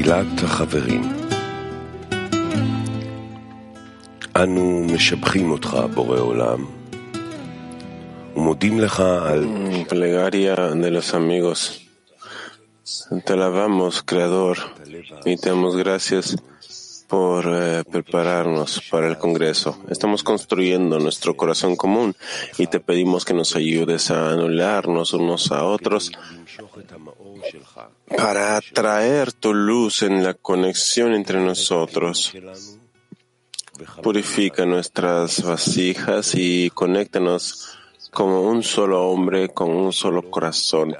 תפילת החברים אנו משבחים אותך, בורא עולם, ומודים לך על... Plegaria de los amigos. Te alabamos, Creador, y te damos gracias por eh, prepararnos para el Congreso. Estamos construyendo nuestro corazón común y te pedimos que nos ayudes a anularnos unos a otros para atraer tu luz en la conexión entre nosotros. Purifica nuestras vasijas y conéctanos como un solo hombre con un solo corazón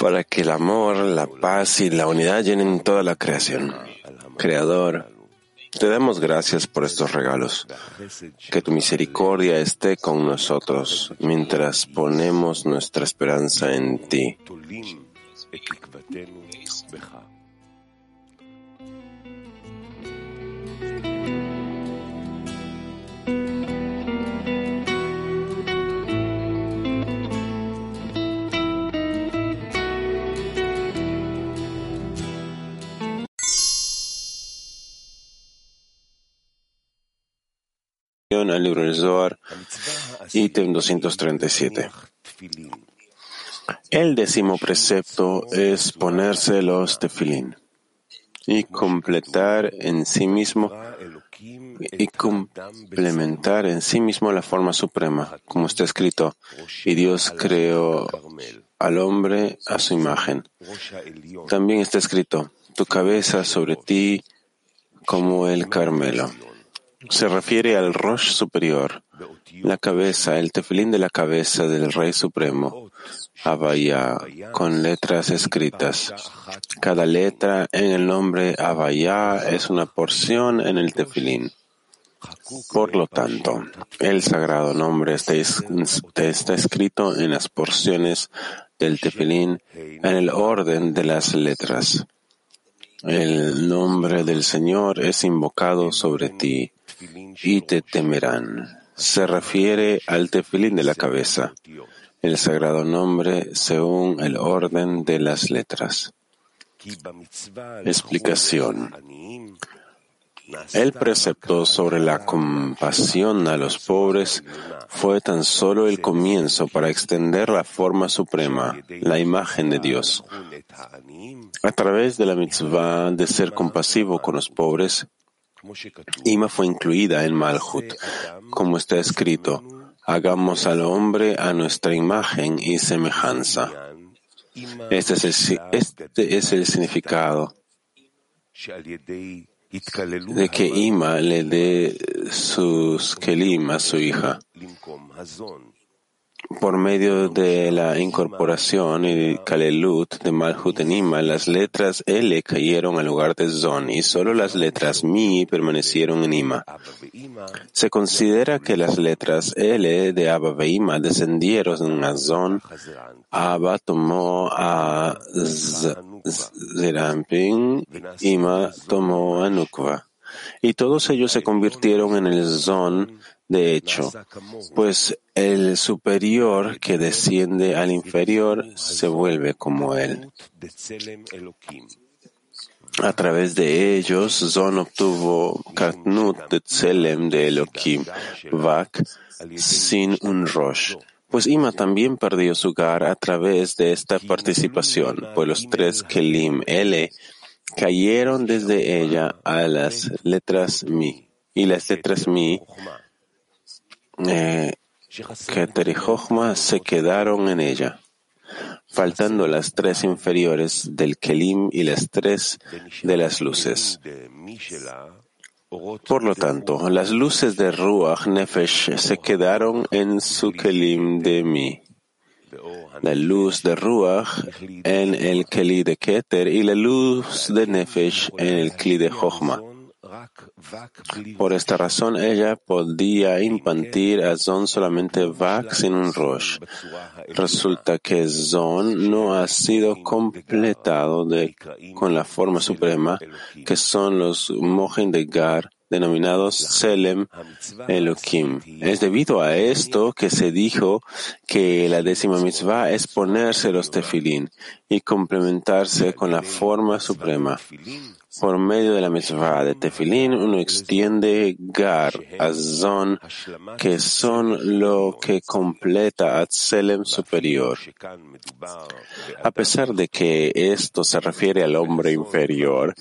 para que el amor, la paz y la unidad llenen toda la creación. Creador, te damos gracias por estos regalos. Que tu misericordia esté con nosotros mientras ponemos nuestra esperanza en ti. Al libro del Zohar, ítem 237. El décimo precepto es ponerse los tefilín y completar en sí mismo y complementar en sí mismo la forma suprema, como está escrito, y Dios creó al hombre a su imagen. También está escrito, tu cabeza sobre ti como el Carmelo se refiere al Rosh superior, la cabeza, el tefilín de la cabeza del Rey Supremo, Abaya, con letras escritas. Cada letra en el nombre Abaya es una porción en el tefilín. Por lo tanto, el sagrado nombre está, está escrito en las porciones del tefilín en el orden de las letras. El nombre del Señor es invocado sobre ti y te temerán. Se refiere al tefilín de la cabeza, el sagrado nombre según el orden de las letras. Explicación. El precepto sobre la compasión a los pobres fue tan solo el comienzo para extender la forma suprema, la imagen de Dios. A través de la mitzvah de ser compasivo con los pobres, Ima fue incluida en Malhut, como está escrito, hagamos al hombre a nuestra imagen y semejanza. Este es el, este significado de que Ima le dé sus kelim a su hija por medio de la incorporación y Kalelut de Malhut en Ima, las letras L cayeron al lugar de Zon y solo las letras Mi permanecieron en Ima. Se considera que las letras L de Abba e descendieron a Zon. Abba tomó a Zerampin, Ima tomó a Nukva. Y todos ellos se convirtieron en el Zon de hecho, pues el superior que desciende al inferior se vuelve como él. A través de ellos, Zon obtuvo Katnut de Tselem de Elohim, Vak, sin un Rosh. Pues Ima también perdió su gar a través de esta participación, pues los tres Kelim L cayeron desde ella a las letras Mi, y las letras Mi eh, Keter y Jochma se quedaron en ella, faltando las tres inferiores del Kelim y las tres de las luces. Por lo tanto, las luces de Ruach Nefesh se quedaron en su Kelim de Mi. La luz de Ruach en el Keli de Keter y la luz de Nefesh en el Kli de Jochma. Por esta razón, ella podía impartir a Zon solamente Vak sin un Rosh. Resulta que Zon no ha sido completado de, con la forma suprema, que son los Mohin de Gar denominados Selem Elohim. Es debido a esto que se dijo que la décima mitzvah es ponerse los tefilín y complementarse con la forma suprema. Por medio de la mitzvah de tefilín, uno extiende gar, azon, que son lo que completa a Selem superior. A pesar de que esto se refiere al hombre inferior,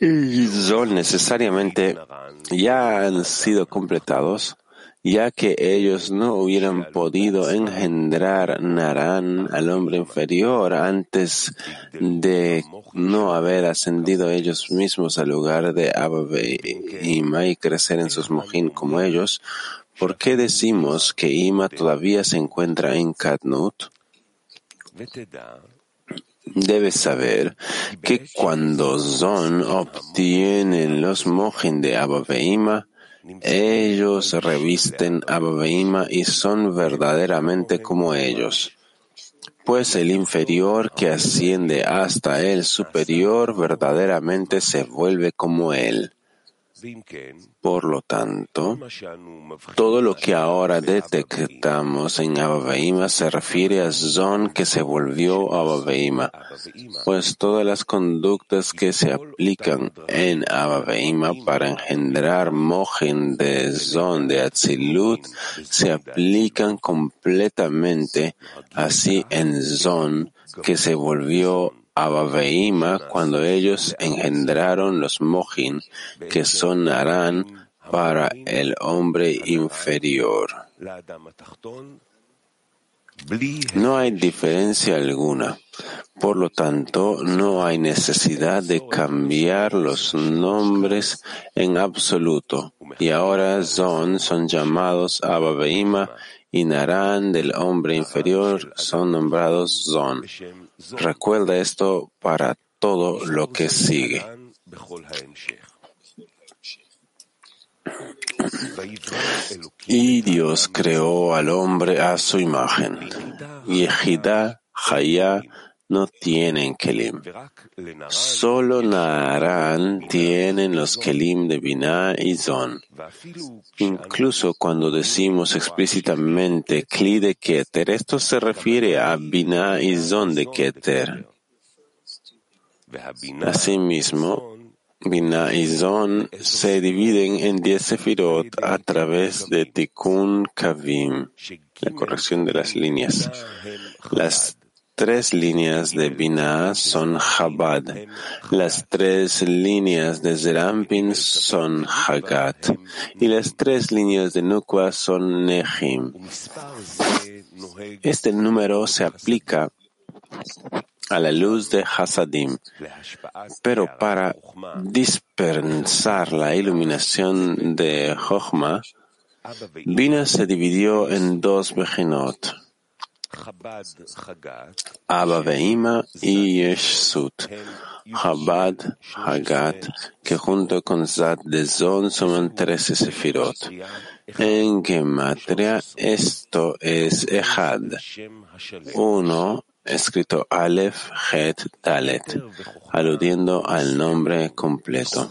y son necesariamente ya han sido completados, ya que ellos no hubieran podido engendrar Narán al hombre inferior antes de no haber ascendido ellos mismos al lugar de Abba Ima y crecer en sus mojín como ellos, ¿por qué decimos que Ima todavía se encuentra en Katnut? Debes saber que cuando Zon obtienen los mojín de Abba Ima, ellos revisten a Babaima y son verdaderamente como ellos. Pues el inferior que asciende hasta el superior verdaderamente se vuelve como él. Por lo tanto, todo lo que ahora detectamos en Abba se refiere a Zon que se volvió Abba pues todas las conductas que se aplican en Abba para engendrar Mojen de Zon de Atzilut se aplican completamente así en Zon que se volvió Abba cuando ellos engendraron los Mohin, que son Arán para el hombre inferior. No hay diferencia alguna. Por lo tanto, no hay necesidad de cambiar los nombres en absoluto. Y ahora Zon son llamados Abba y Narán del hombre inferior son nombrados Zon. Recuerda esto para todo lo que sigue. Y Dios creó al hombre a su imagen. No tienen Kelim. Solo Naran tienen los Kelim de Binah y Zon. Incluso cuando decimos explícitamente Kli de Keter, esto se refiere a Binah y Zon de Keter. Asimismo, Binah y Zon se dividen en diez sefirot a través de Tikkun Kavim, la corrección de las líneas. Las tres líneas de Binah son Chabad. Las tres líneas de Zerampin son Hagat. Y las tres líneas de Nukwa son Nehim. Este número se aplica a la luz de Hasadim. Pero para dispensar la iluminación de Jochma, Bina se dividió en dos Bejinot. Abba Veima y Yeshut, Chabad, Hagat, que junto con Zad de Zon suman trece sefirot. En Gematria esto es Echad, uno escrito Aleph, Het, Dalet, aludiendo al nombre completo.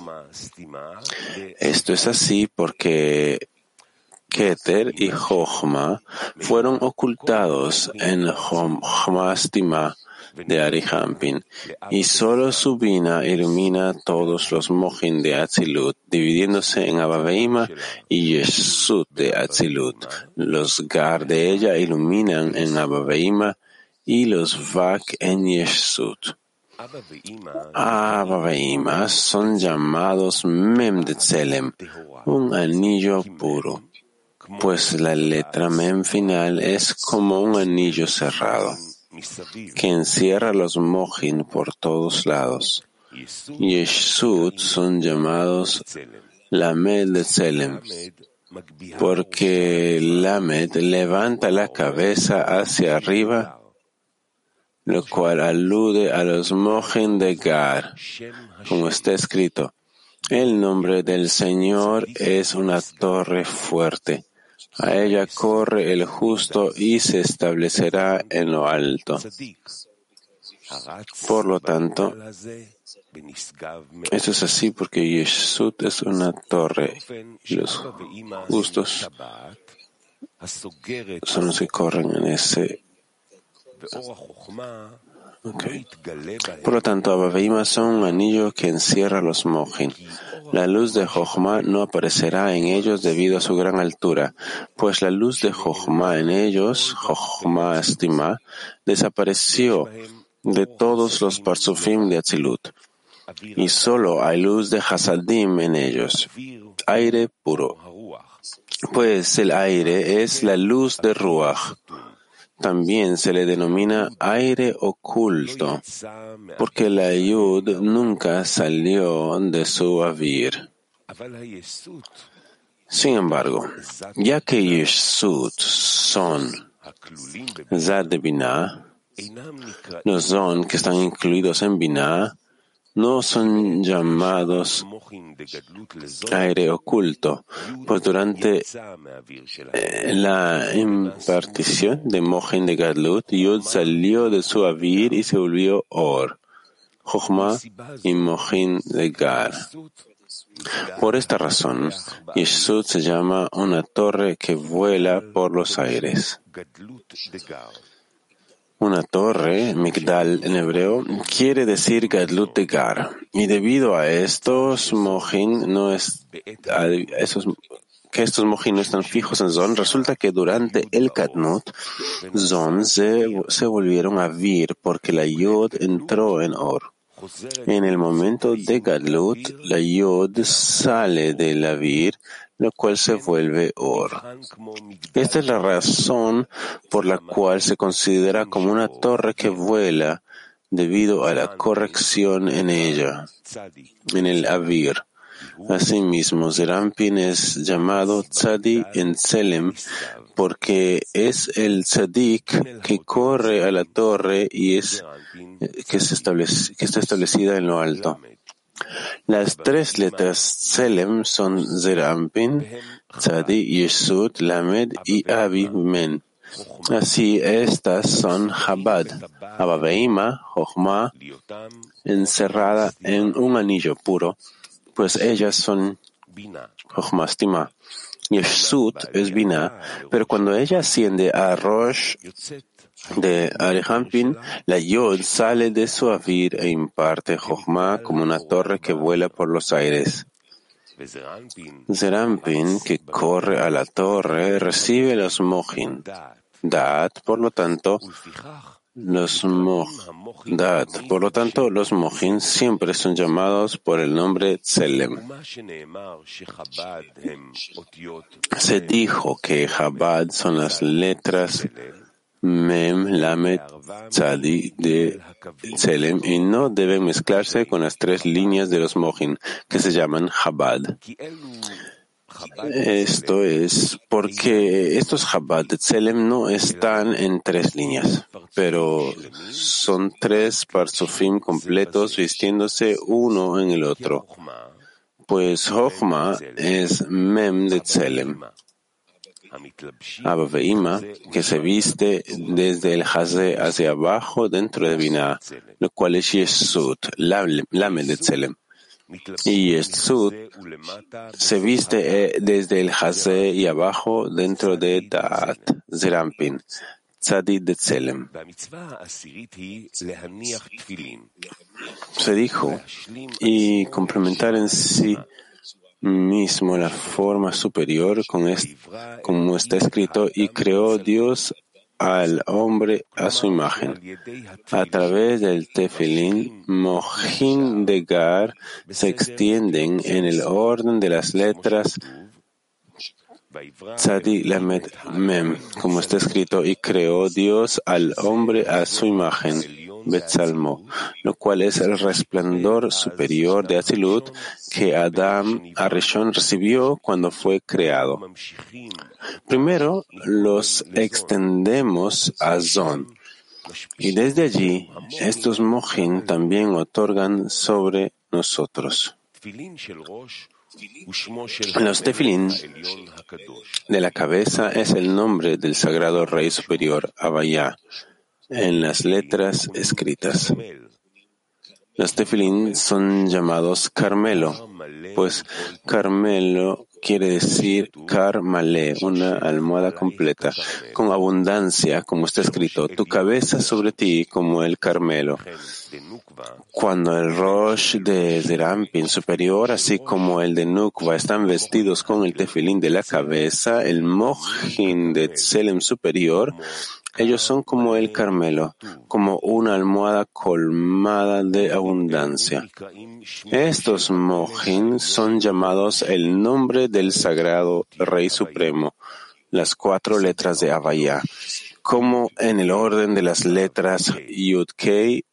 Esto es así porque Keter y Jochma fueron ocultados en Jochma de Arihampin, y solo su vina ilumina todos los mojin de Atzilut, dividiéndose en Abaveima y Yeshut de Atzilut. Los Gar de ella iluminan en Abaveima y los Vak en Yeshut. Abaveima son llamados Mem de Tselem, un anillo puro pues la letra mem final es como un anillo cerrado que encierra los mojin por todos lados. Yeshut son llamados Lamed de Tselem, porque Lamed levanta la cabeza hacia arriba, lo cual alude a los mojin de Gar, como está escrito. El nombre del Señor es una torre fuerte a ella corre el justo y se establecerá en lo alto. Por lo tanto, esto es así porque Yeshut es una torre y los justos son los que corren en ese. Por lo tanto, Abba son un anillo que encierra los mojin. La luz de Jochma no aparecerá en ellos debido a su gran altura, pues la luz de Jochma en ellos, Jochma estima, desapareció de todos los parsufim de Atzilut. Y solo hay luz de Hasadim en ellos, aire puro. Pues el aire es la luz de Ruach. También se le denomina aire oculto, porque la Yud nunca salió de su avir. Sin embargo, ya que Yeshut son Zad de Binah, los Zon que están incluidos en Binah, no son llamados aire oculto, pues durante eh, la impartición de Mohin de Gadlut, Yud salió de su avir y se volvió Or, Jochma y Mohin de Gar. Por esta razón, Yeshut se llama una torre que vuela por los aires. Una torre, Migdal en hebreo, quiere decir Gadlut de Gar. Y debido a estos mojin no es, esos, que estos mojin no están fijos en Zon, resulta que durante el Katnut, Zon se, se volvieron a Vir porque la Yod entró en Or. En el momento de Gadlut, la Yod sale de la Vir lo cual se vuelve Or. Esta es la razón por la cual se considera como una torre que vuela debido a la corrección en ella, en el Avir. Asimismo, Zerampin es llamado Tzadi en Selem porque es el tzadik que corre a la torre y es que, se establece, que está establecida en lo alto. Las tres letras Selem son Zerampin, Tzadi, Yesud, Lamed y Abi Men. Así estas son Chabad, Ababeima, Jochma, encerrada en un anillo puro, pues ellas son Jochma Stima. Yeshut es Bina, pero cuando ella asciende a Rosh de Arihampin, la Yod sale de su avir e imparte Jochma como una torre que vuela por los aires. Zerampin, que corre a la torre, recibe los Mojin. Daat, por lo tanto, los Mochdat. Por lo tanto, los Mojin siempre son llamados por el nombre Tselem. Se dijo que Chabad son las letras Mem, Lamed, Tzadi de Tselem y no deben mezclarse con las tres líneas de los Mojin que se llaman Chabad. Esto es porque estos Chabad de Tselem no están en tres líneas, pero son tres parsufim completos vistiéndose uno en el otro. Pues Jochma es Mem de Tselem. Abba que se viste desde el Haze hacia abajo dentro de Binah, lo cual es Yesud, Lamed de Tselem. Y Yesud se viste eh, desde el Haze y abajo dentro de Da'at, Zerampin. Se dijo, y complementar en sí mismo la forma superior con como está escrito, y creó Dios al hombre a su imagen. A través del tefilín, Mohin de Gar se extienden en el orden de las letras Tzadi Lamed Mem, como está escrito, y creó Dios al hombre a su imagen. Betzalmo, lo cual es el resplandor superior de Atzilut que Adam Arishon recibió cuando fue creado. Primero los extendemos a Zon, y desde allí estos Mohin también otorgan sobre nosotros. Los tefilín de la cabeza es el nombre del sagrado Rey Superior, Abaya, en las letras escritas. Los tefilín son llamados Carmelo, pues Carmelo quiere decir Carmale, una almohada completa, con abundancia, como está escrito, tu cabeza sobre ti como el Carmelo. Cuando el Rosh de Zerampin superior, así como el de Nukva, están vestidos con el tefilín de la cabeza, el Mojin de Tselem superior ellos son como el Carmelo, como una almohada colmada de abundancia. Estos mojin son llamados el nombre del sagrado Rey Supremo, las cuatro letras de Avaya, como en el orden de las letras Yud Kei,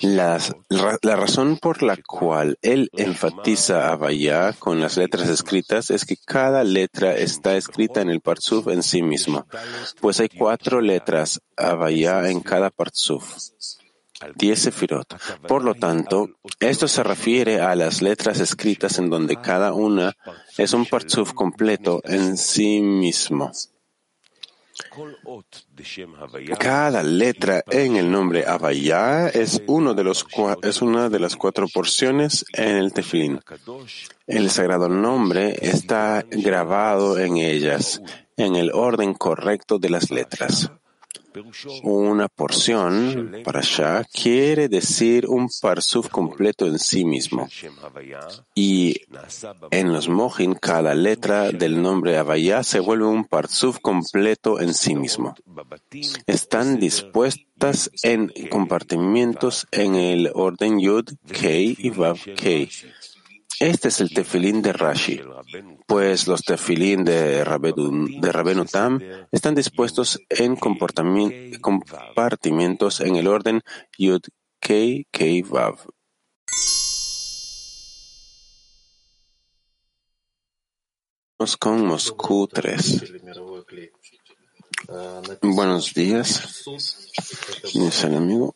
La, razón por la cual él enfatiza a con las letras escritas es que cada letra está escrita en el Parsuf en sí mismo, pues hay cuatro letras Avaya en cada Parsuf. Diez sefirot. Por lo tanto, esto se refiere a las letras escritas en donde cada una es un Parsuf completo en sí mismo. Cada letra en el nombre Avaya es, es una de las cuatro porciones en el tefilín. El sagrado nombre está grabado en ellas, en el orden correcto de las letras. Una porción, para allá, quiere decir un parsuf completo en sí mismo. Y en los mojin, cada letra del nombre Avaya se vuelve un parsuf completo en sí mismo. Están dispuestas en compartimientos en el orden Yud, Kei y Vav, Kei. Este es el tefilín de Rashi, pues los tefilín de Rabenu Tam están dispuestos en compartimientos en el orden Yud Kei Kei Vav. con Moscú 3. Buenos días, mi amigo.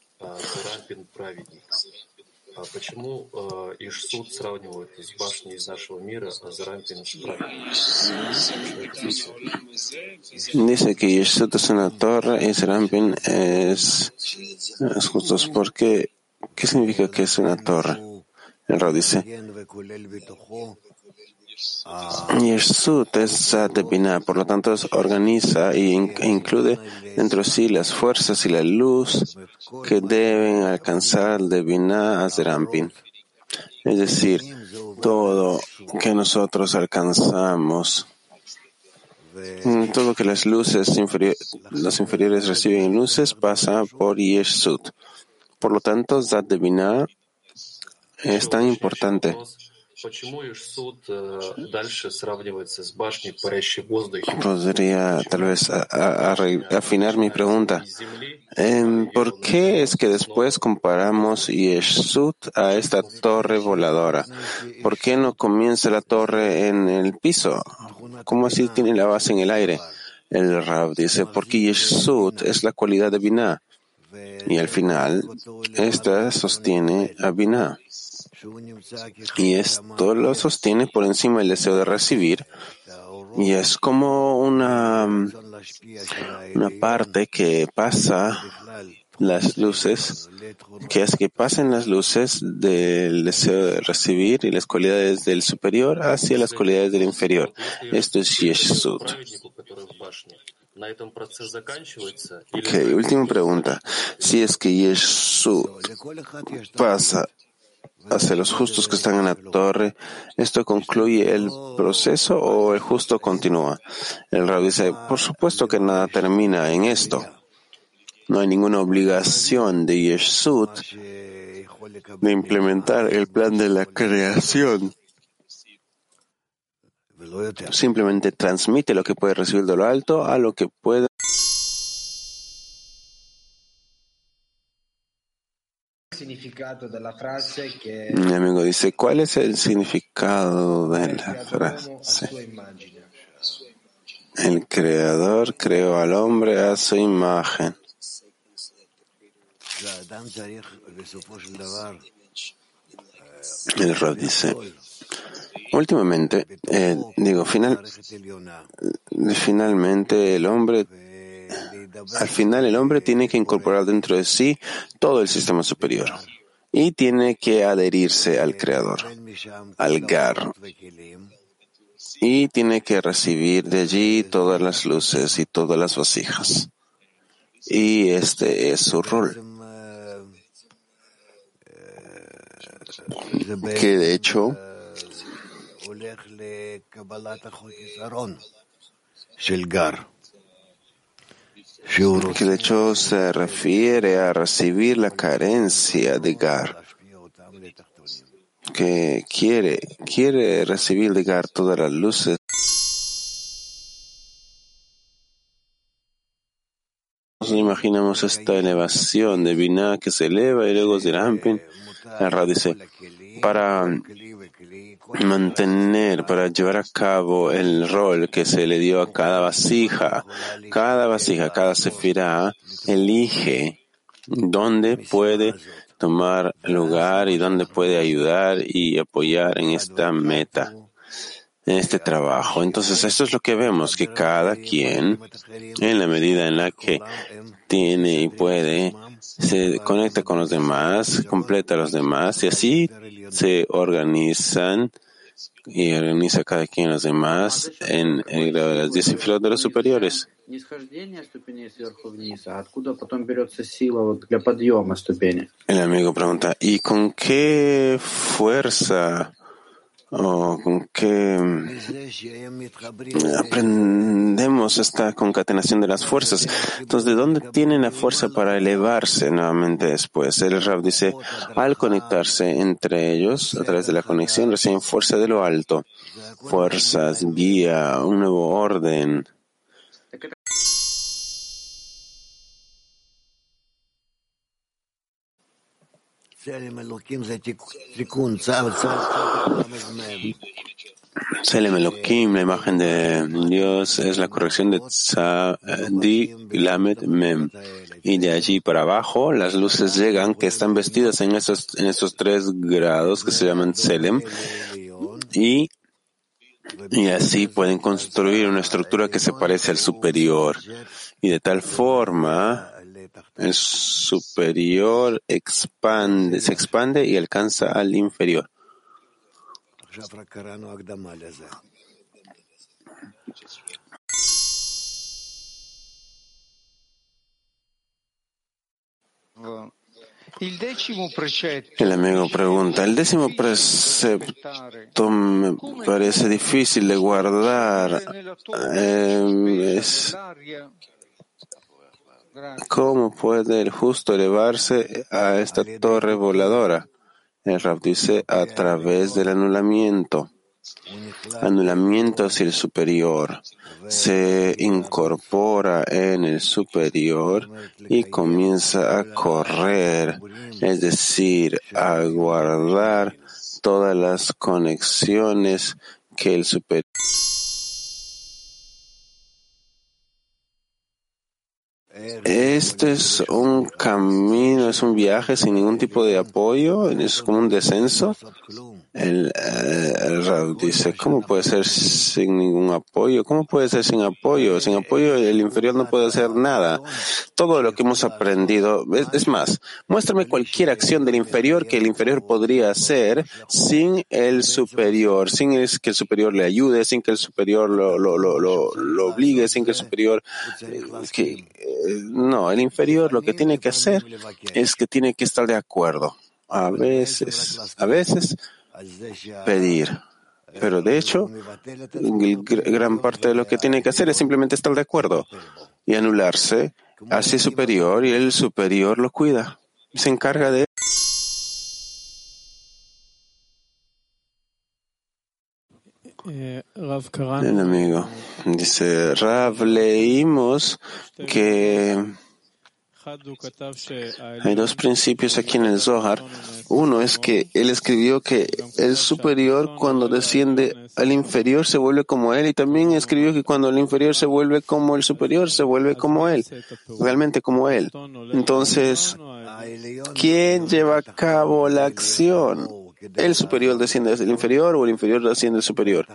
Dice que Yeshut es una torre y Serampin es, es justos. ¿Por qué? ¿Qué significa que es una torre? El Rao dice, Yeshut es Binah, por lo tanto organiza e incluye dentro de sí las fuerzas y la luz que deben alcanzar de Binah a Zerampin. Es decir, todo que nosotros alcanzamos, todo que las luces los inferiores reciben luces pasa por Yeshut. Por lo tanto, Zat de Binah es tan importante. Podría tal vez afinar mi pregunta. ¿Por qué es que después comparamos Yeshut a esta torre voladora? ¿Por qué no comienza la torre en el piso? ¿Cómo así tiene la base en el aire? El Rab dice, porque Yeshut es la cualidad de Binah. Y al final, esta sostiene a Binah. Y esto lo sostiene por encima del deseo de recibir. Y es como una, una parte que pasa las luces, que hace que pasen las luces del deseo de recibir y las cualidades del superior hacia las cualidades del inferior. Esto es Yeshut. Ok, última pregunta. Si es que Yeshut pasa hacia los justos que están en la torre, ¿esto concluye el proceso o el justo continúa? El rabbi dice, por supuesto que nada termina en esto. No hay ninguna obligación de Yeshut de implementar el plan de la creación. Simplemente transmite lo que puede recibir de lo alto a lo que puede Mi amigo dice, ¿cuál es el significado de la frase? El creador creó al hombre a su imagen. El Rod dice, últimamente, eh, digo, final, finalmente el hombre Al final el hombre tiene que incorporar dentro de sí todo el sistema superior y tiene que adherirse al Creador, al Gar, y tiene que recibir de allí todas las luces y todas las vasijas. Y este es su rol. Que de hecho que de hecho se refiere a recibir la carencia de Gar, que quiere, quiere recibir de Gar todas las luces. Nos imaginamos esta elevación de Binah que se eleva y luego de Rampin. El dice, para mantener, para llevar a cabo el rol que se le dio a cada vasija, cada vasija, cada sefirá, elige dónde puede tomar lugar y dónde puede ayudar y apoyar en esta meta, en este trabajo. Entonces, esto es lo que vemos, que cada quien, en la medida en la que tiene y puede, se conecta con los demás, completa a los demás y así se organizan y organiza cada quien a los demás en el grado de las diez de los superiores. El amigo pregunta, ¿y con qué fuerza o con qué aprendemos esta concatenación de las fuerzas. Entonces, ¿de dónde tienen la fuerza para elevarse nuevamente después? El Rab dice, al conectarse entre ellos, a través de la conexión, reciben fuerza de lo alto, fuerzas, guía, un nuevo orden. Selem Elohim, la imagen de Dios, es la corrección de Tzadi Lamed Mem. Y de allí para abajo, las luces llegan que están vestidas en esos, en esos tres grados que se llaman Selem. Y, y así pueden construir una estructura que se parece al superior. Y de tal forma, el superior expande, se expande y alcanza al inferior. El amigo pregunta, el décimo precepto me parece difícil de guardar. Eh, es, ¿Cómo puede el justo elevarse a esta torre voladora? El Rab dice a través del anulamiento. Anulamiento hacia el superior. Se incorpora en el superior y comienza a correr, es decir, a guardar todas las conexiones que el superior Este es un camino, es un viaje sin ningún tipo de apoyo, es como un descenso. El, eh, dice, ¿cómo puede ser sin ningún apoyo? ¿Cómo puede ser sin apoyo? Sin apoyo el inferior no puede hacer nada. Todo lo que hemos aprendido, es, más, muéstrame cualquier acción del inferior que el inferior podría hacer sin el superior, sin que el superior le ayude, sin que el superior lo, lo, lo, lo, obligue, sin que el superior... Eh, que, eh, no, el inferior lo que tiene que hacer es que tiene que estar de acuerdo. A veces, a veces pedir. Pero de hecho, gran parte de lo que tiene que hacer es simplemente estar de acuerdo y anularse hacia el superior y el superior lo cuida. Se encarga de el amigo dice, Rav, leímos que hay dos principios aquí en el Zohar. Uno es que él escribió que el superior cuando desciende al inferior se vuelve como él y también escribió que cuando el inferior se vuelve como el superior se vuelve como él, realmente como él. Entonces, ¿quién lleva a cabo la acción? ¿El superior desciende del inferior o el inferior desciende del superior?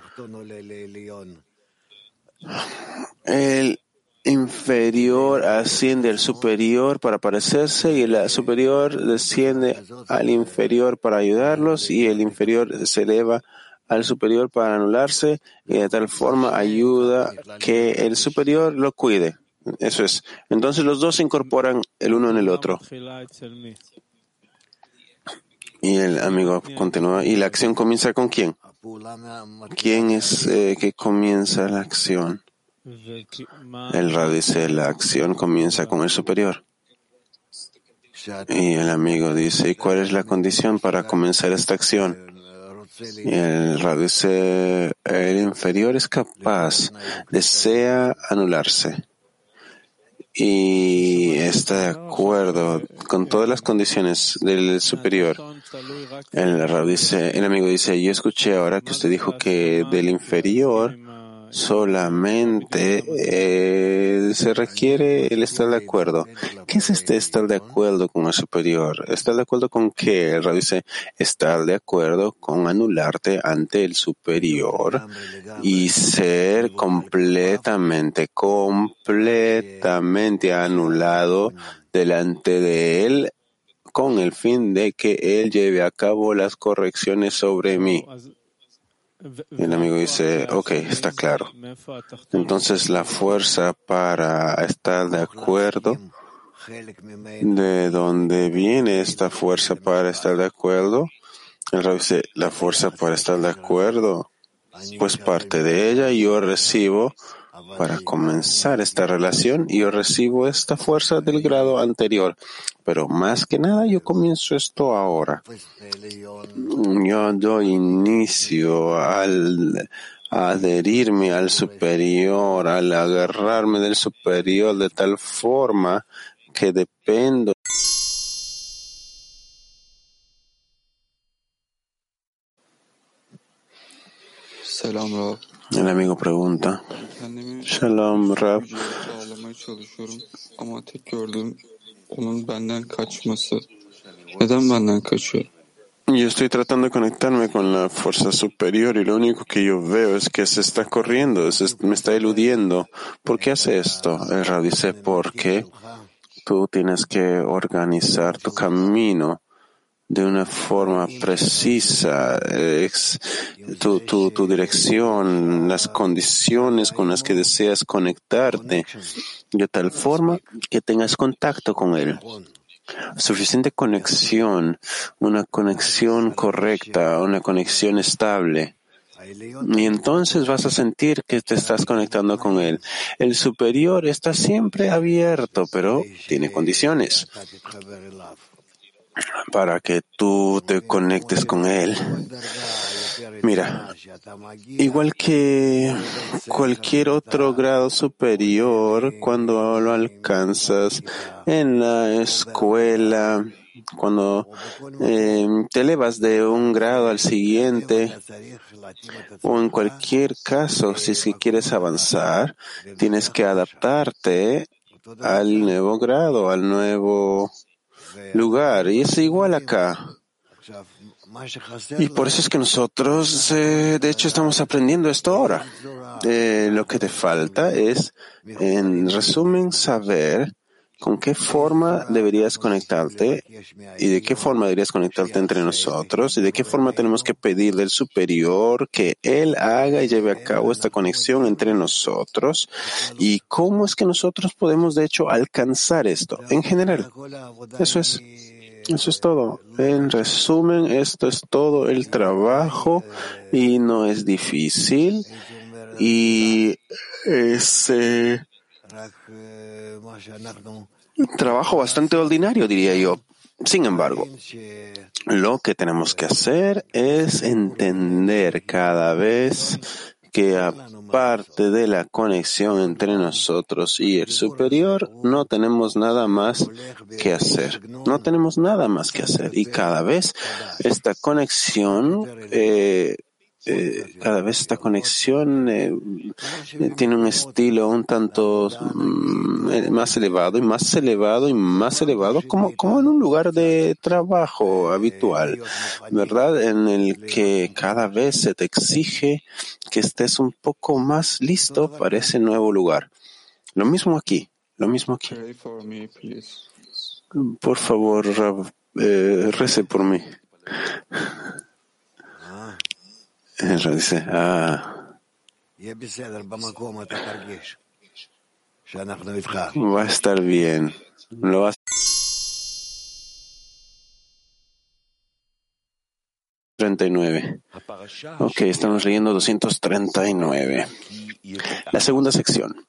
El inferior asciende al superior para parecerse y el superior desciende al inferior para ayudarlos y el inferior se eleva al superior para anularse y de tal forma ayuda que el superior lo cuide. Eso es. Entonces los dos se incorporan el uno en el otro. Y el amigo continúa. ¿Y la acción comienza con quién? ¿Quién es eh, que comienza la acción? El Ra dice, la acción comienza con el superior. Y el amigo dice, ¿y cuál es la condición para comenzar esta acción? Y el Ra dice, el inferior es capaz, desea anularse y está de acuerdo con todas las condiciones del superior. El, el amigo dice, yo escuché ahora que usted dijo que del inferior solamente eh, se requiere el estar de acuerdo. ¿Qué es este estar de acuerdo con el superior? ¿Estar de acuerdo con qué? El dice, estar de acuerdo con anularte ante el superior y ser completamente, completamente anulado delante de él con el fin de que él lleve a cabo las correcciones sobre mí. El amigo dice, ok, está claro. Entonces la fuerza para estar de acuerdo, ¿de dónde viene esta fuerza para estar de acuerdo? El rabbi dice, la fuerza para estar de acuerdo, pues parte de ella yo recibo para comenzar esta relación yo recibo esta fuerza del grado anterior. Pero más que nada yo comienzo esto ahora. Yo doy inicio al adherirme al superior, al agarrarme del superior de tal forma que dependo El amigo pregunta. Shalom, Rab. Yo estoy tratando de conectarme con la fuerza superior y lo único que yo veo es que se está corriendo, me está eludiendo. ¿Por qué hace esto? El Rab dice, porque tú tienes que organizar tu camino de una forma precisa tu, tu, dirección, las condiciones con las que deseas conectarte, de tal forma que tengas contacto con Él. Suficiente conexión, una conexión correcta, una conexión estable. Y entonces vas a sentir que te estás conectando con Él. El superior está siempre abierto, pero tiene condiciones para que tú te conectes con Él. Mira, igual que cualquier otro grado superior, cuando lo alcanzas en la escuela, cuando eh, te elevas de un grado al siguiente, o en cualquier caso, si quieres avanzar, tienes que adaptarte al nuevo grado, al nuevo lugar. Y es igual acá. Y por eso es que nosotros, eh, de hecho, estamos aprendiendo esto ahora. Eh, lo que te falta es, en resumen, saber con qué forma deberías conectarte y de qué forma deberías conectarte entre nosotros y de qué forma tenemos que pedir del superior que Él haga y lleve a cabo esta conexión entre nosotros y cómo es que nosotros podemos, de hecho, alcanzar esto en general. Eso es. Eso es todo. En resumen, esto es todo el trabajo y no es difícil y es eh, trabajo bastante ordinario, diría yo. Sin embargo, lo que tenemos que hacer es entender cada vez que aparte de la conexión entre nosotros y el superior, no tenemos nada más que hacer. No tenemos nada más que hacer. Y cada vez esta conexión eh, eh, cada vez esta conexión eh, tiene un estilo un tanto mm, más elevado y más elevado y más elevado como, como en un lugar de trabajo habitual, ¿verdad? En el que cada vez se te exige que estés un poco más listo para ese nuevo lugar. Lo mismo aquí, lo mismo aquí. Por favor, eh, rece por mí. Eh, ah. Va a estar bien. Lo vas Ok, estamos leyendo 239. La segunda sección.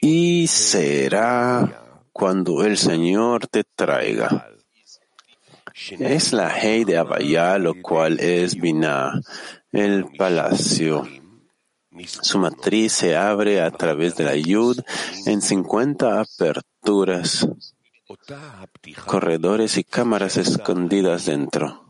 Y será cuando el Señor te traiga es la Hei de Abaya, lo cual es Binah, el palacio. Su matriz se abre a través de la Yud en 50 aperturas, corredores y cámaras escondidas dentro.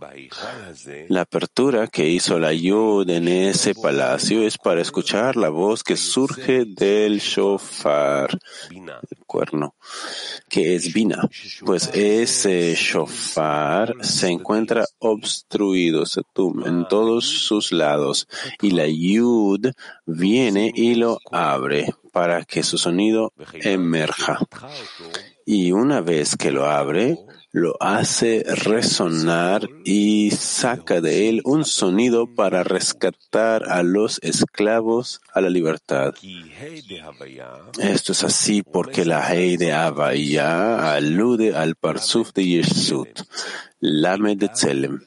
La apertura que hizo la Yud en ese palacio es para escuchar la voz que surge del shofar, el cuerno, que es Bina, pues ese shofar se encuentra obstruido en todos sus lados y la Yud viene y lo abre para que su sonido emerja. Y una vez que lo abre, lo hace resonar y saca de él un sonido para rescatar a los esclavos a la libertad. Esto es así porque la Hei de Abaya alude al Parsuf de Yeshut, Lame de Tselem,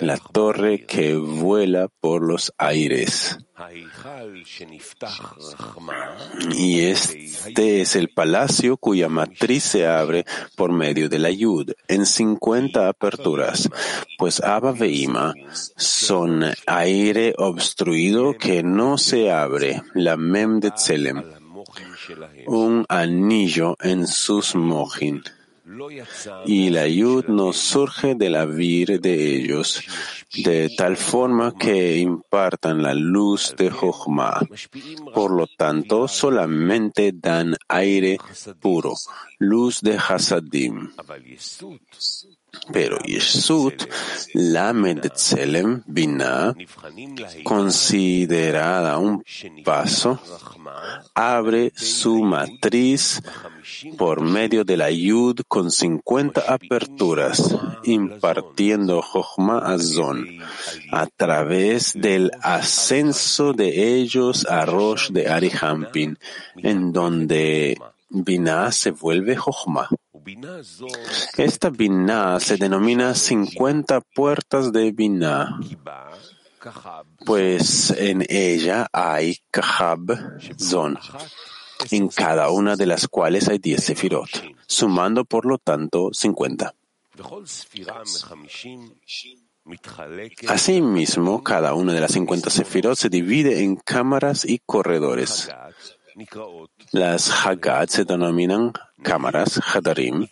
la torre que vuela por los aires. Y este es el palacio cuya matriz se abre por medio de la Yud en 50 aperturas, pues Abba Veima son aire obstruido que no se abre, la Mem de Tselem, un anillo en sus mojin y la yud no surge de la vir de ellos, de tal forma que impartan la luz de Jochma. Por lo tanto, solamente dan aire puro, luz de Hasadim. Pero Yeshut, la Tselem, Binah, considerada un paso, abre su matriz por medio de la Yud con 50 aperturas, impartiendo Jochma Azon a través del ascenso de ellos a Rosh de Arihampin, en donde Binah se vuelve Jochma. Esta Binah se denomina 50 puertas de Binah, pues en ella hay Kahab Zon, en cada una de las cuales hay 10 sefirot, sumando por lo tanto 50. Asimismo, cada una de las 50 sefirot se divide en cámaras y corredores. Las Hagat se denominan cámaras, Hadarim,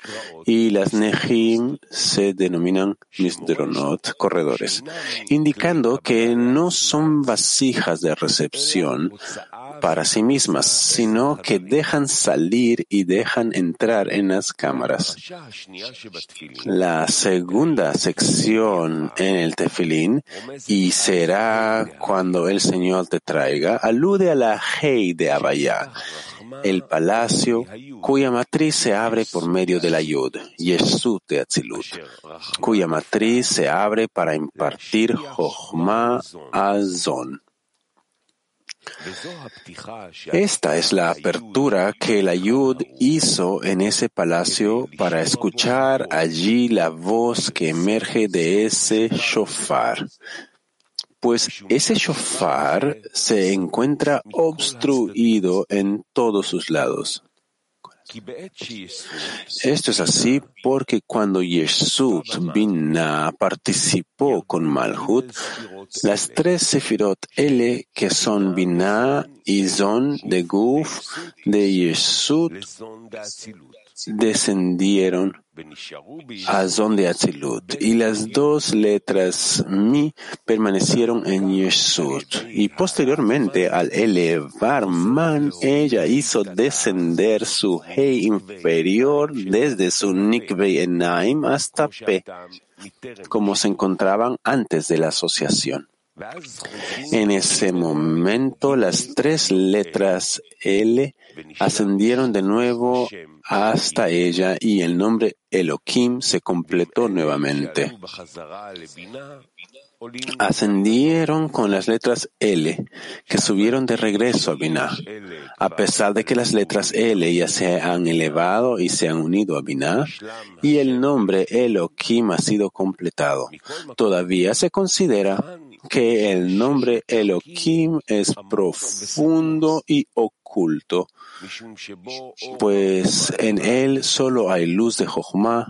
y las Nehim se denominan Misdronot, corredores, indicando que no son vasijas de recepción para sí mismas, sino que dejan salir y dejan entrar en las cámaras. La segunda sección en el tefilín, y será cuando el Señor te traiga, alude a la Hei de Abaya, el palacio cuya matriz se abre por medio de la Yud, Yeshut de Atzilut, cuya matriz se abre para impartir Jochma Azon. Esta es la apertura que la Yud hizo en ese palacio para escuchar allí la voz que emerge de ese shofar. Pues ese shofar se encuentra obstruido en todos sus lados. Esto es así porque cuando Yeshut Binah participó con Malhut, las tres Sefirot L que son Binah y Zon de Guf de Yeshut descendieron a Zon de Atzilut y las dos letras Mi permanecieron en Yeshut y posteriormente al elevar Man ella hizo descender su Hei inferior desde su Nikvei Enaim hasta P como se encontraban antes de la asociación. En ese momento las tres letras L ascendieron de nuevo hasta ella y el nombre Elohim se completó nuevamente. Ascendieron con las letras L, que subieron de regreso a Binah, a pesar de que las letras L ya se han elevado y se han unido a Binah, y el nombre Elohim ha sido completado. Todavía se considera que el nombre Elohim es profundo y oculto, pues en él solo hay luz de Jochma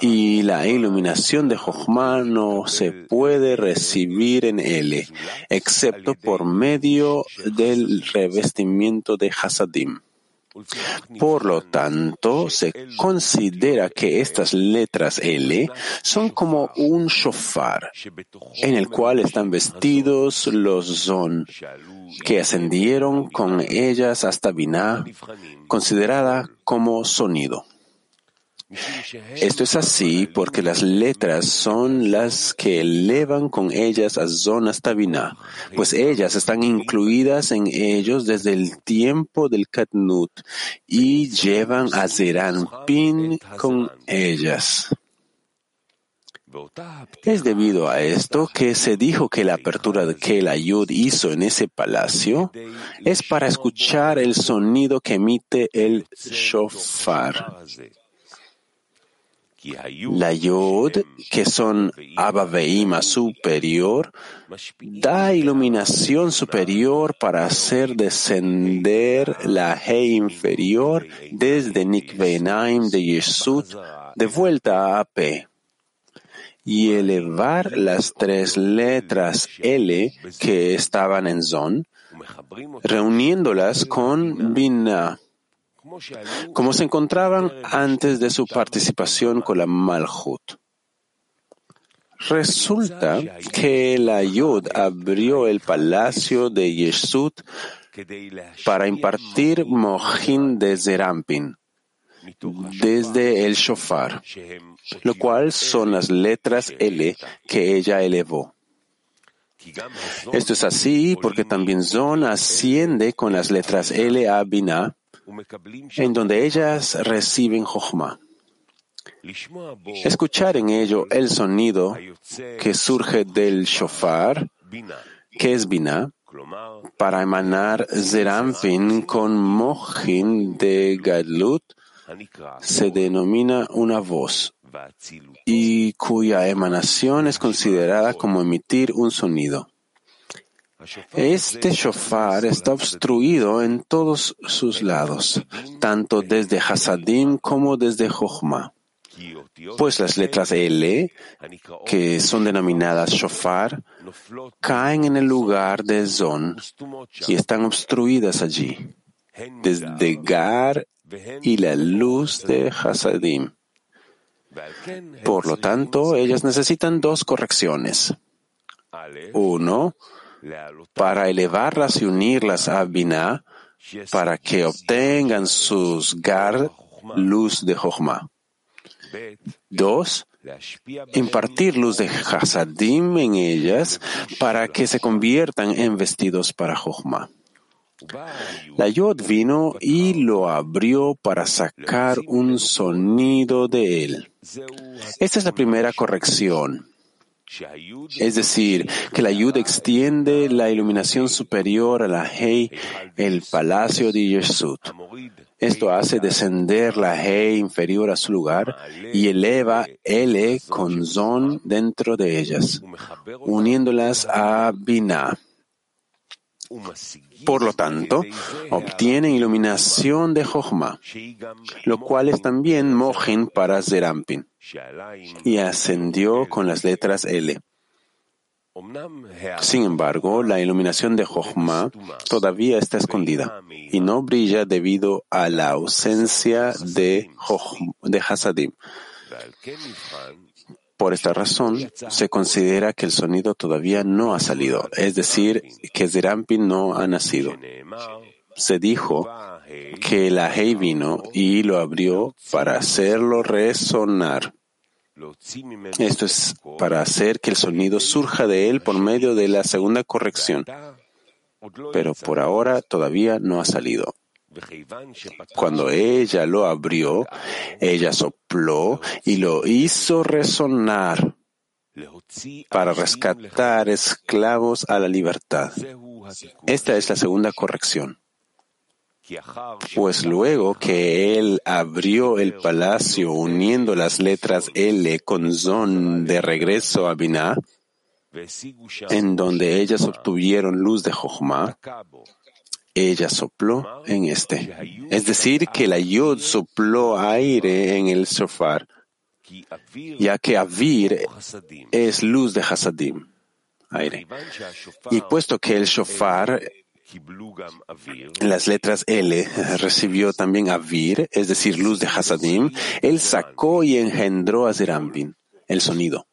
y la iluminación de Jochma no se puede recibir en él, excepto por medio del revestimiento de Hasadim. Por lo tanto, se considera que estas letras L son como un shofar, en el cual están vestidos los zon, que ascendieron con ellas hasta Binah, considerada como sonido. Esto es así porque las letras son las que elevan con ellas a Zon hasta Binah, pues ellas están incluidas en ellos desde el tiempo del Katnut y llevan a Zeranpin con ellas. Es debido a esto que se dijo que la apertura que el Ayud hizo en ese palacio es para escuchar el sonido que emite el shofar. La Yod, que son Abba Veima superior, da iluminación superior para hacer descender la He inferior desde Nikvenaim de Yesut de vuelta a P. Y elevar las tres letras L que estaban en Zon, reuniéndolas con Binah como se encontraban antes de su participación con la Malhut. Resulta que la Yud abrió el palacio de Yeshut para impartir Mohin de Zerampin desde el shofar, lo cual son las letras L que ella elevó. Esto es así porque también Zon asciende con las letras L a Binah en donde ellas reciben Jochma. Escuchar en ello el sonido que surge del shofar, que es Binah, para emanar Zerampin con Mojin de Gadlut, se denomina una voz y cuya emanación es considerada como emitir un sonido. Este shofar está obstruido en todos sus lados, tanto desde Hasadim como desde Jochma. Pues las letras L, que son denominadas shofar, caen en el lugar de Zon y están obstruidas allí, desde Gar y la luz de Hasadim. Por lo tanto, ellas necesitan dos correcciones. Uno, para elevarlas y unirlas a Binah, para que obtengan sus gar luz de Jochma. Dos, impartir luz de Hasadim en ellas para que se conviertan en vestidos para Jochma. La Yod vino y lo abrió para sacar un sonido de él. Esta es la primera corrección. Es decir, que la Yud extiende la iluminación superior a la Hei, el palacio de Yeshut. Esto hace descender la Hei inferior a su lugar y eleva L con Zon dentro de ellas, uniéndolas a Binah. Por lo tanto, obtienen iluminación de Jochma, lo cual es también Mohin para Zerampin, y ascendió con las letras L. Sin embargo, la iluminación de Jochma todavía está escondida y no brilla debido a la ausencia de, de Hasadim. Por esta razón, se considera que el sonido todavía no ha salido, es decir, que Zerampin no ha nacido. Se dijo que la Hei vino y lo abrió para hacerlo resonar. Esto es para hacer que el sonido surja de él por medio de la segunda corrección, pero por ahora todavía no ha salido. Cuando ella lo abrió, ella sopló y lo hizo resonar para rescatar esclavos a la libertad. Esta es la segunda corrección. Pues luego que él abrió el palacio uniendo las letras L con Zon de regreso a Binah, en donde ellas obtuvieron luz de Jochma, ella sopló en este. Es decir, que la Yod sopló aire en el shofar, ya que Avir es luz de Hasadim, aire. Y puesto que el shofar las letras L recibió también Avir, es decir, luz de Hasadim, él sacó y engendró a Zerampin, el sonido,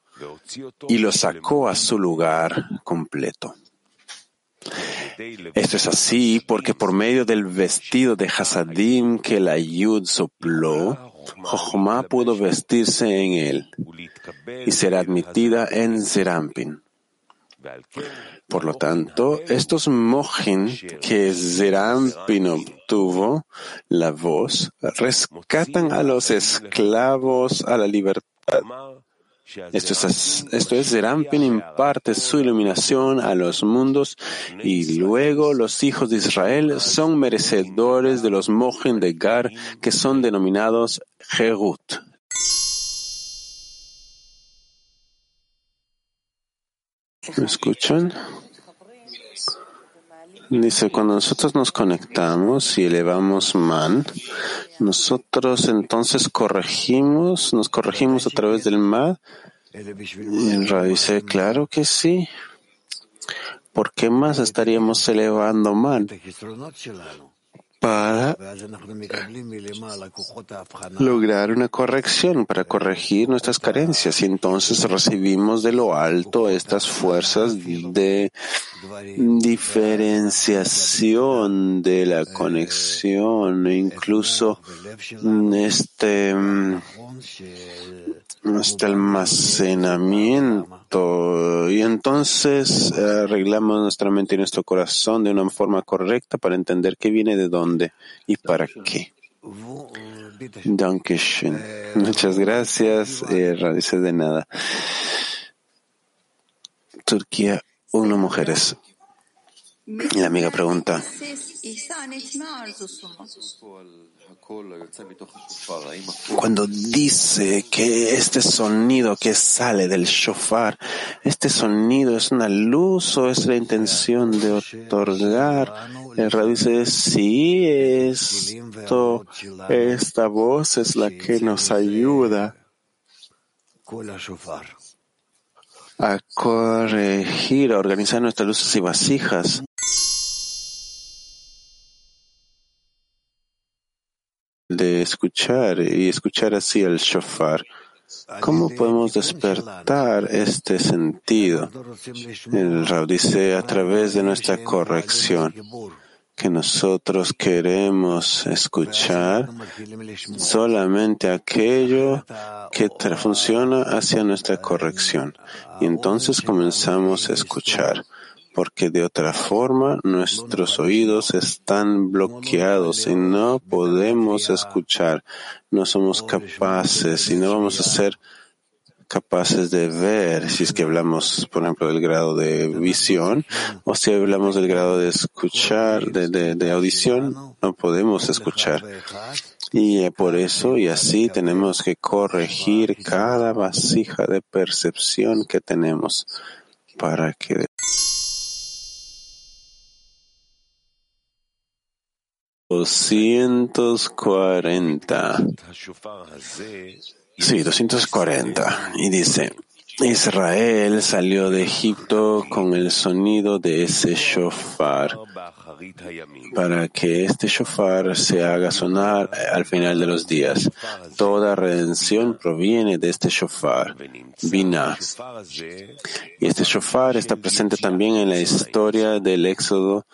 y lo sacó a su lugar completo. Esto es así porque por medio del vestido de Hasadim que la Yud sopló, Jochma pudo vestirse en él y ser admitida en Zerampin. Por lo tanto, estos mojin que Zerampin obtuvo, la voz, rescatan a los esclavos a la libertad. Esto es, esto es, imparte su iluminación a los mundos y luego los hijos de Israel son merecedores de los mojin de Gar que son denominados Jerut. ¿Me escuchan? Dice, cuando nosotros nos conectamos y elevamos man, nosotros entonces corregimos, nos corregimos a través del man. Y Ra dice, claro que sí. ¿Por qué más estaríamos elevando man? Para lograr una corrección, para corregir nuestras carencias. Y entonces recibimos de lo alto estas fuerzas de diferenciación de la conexión e incluso este, este almacenamiento y entonces arreglamos nuestra mente y nuestro corazón de una forma correcta para entender qué viene de dónde y para qué. Dankeschön. Muchas gracias. Eh, de nada. Turquía, uno mujeres. La amiga pregunta. Cuando dice que este sonido que sale del shofar, este sonido es una luz o es la intención de otorgar, el rabbi dice, sí, esto, esta voz es la que nos ayuda a corregir, a organizar nuestras luces y vasijas. De escuchar y escuchar así el shofar. ¿Cómo podemos despertar este sentido? El Rab dice a través de nuestra corrección que nosotros queremos escuchar solamente aquello que funciona hacia nuestra corrección. Y entonces comenzamos a escuchar porque de otra forma nuestros oídos están bloqueados y no podemos escuchar, no somos capaces y no vamos a ser capaces de ver, si es que hablamos, por ejemplo, del grado de visión, o si hablamos del grado de escuchar, de, audición, no podemos escuchar. Y por eso y así tenemos que corregir cada vasija de percepción que tenemos para que 240. Sí, 240. Y dice, Israel salió de Egipto con el sonido de ese shofar para que este shofar se haga sonar al final de los días. Toda redención proviene de este shofar, Bina. Y este shofar está presente también en la historia del Éxodo